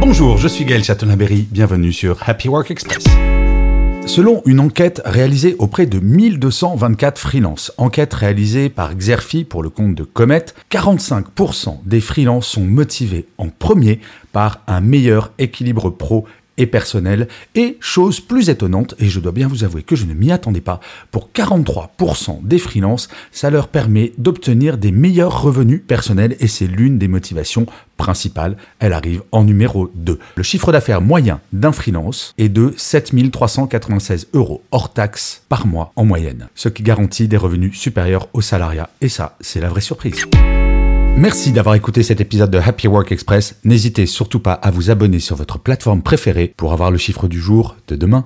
Bonjour, je suis Gaël Chatonaberry, bienvenue sur Happy Work Express. Selon une enquête réalisée auprès de 1224 freelances, enquête réalisée par Xerfi pour le compte de Comet, 45% des freelances sont motivés en premier par un meilleur équilibre pro personnel. Et chose plus étonnante, et je dois bien vous avouer que je ne m'y attendais pas, pour 43% des freelances, ça leur permet d'obtenir des meilleurs revenus personnels et c'est l'une des motivations principales. Elle arrive en numéro 2. Le chiffre d'affaires moyen d'un freelance est de 7396 euros hors taxe par mois en moyenne, ce qui garantit des revenus supérieurs au salariat. Et ça, c'est la vraie surprise. Merci d'avoir écouté cet épisode de Happy Work Express. N'hésitez surtout pas à vous abonner sur votre plateforme préférée pour avoir le chiffre du jour de demain.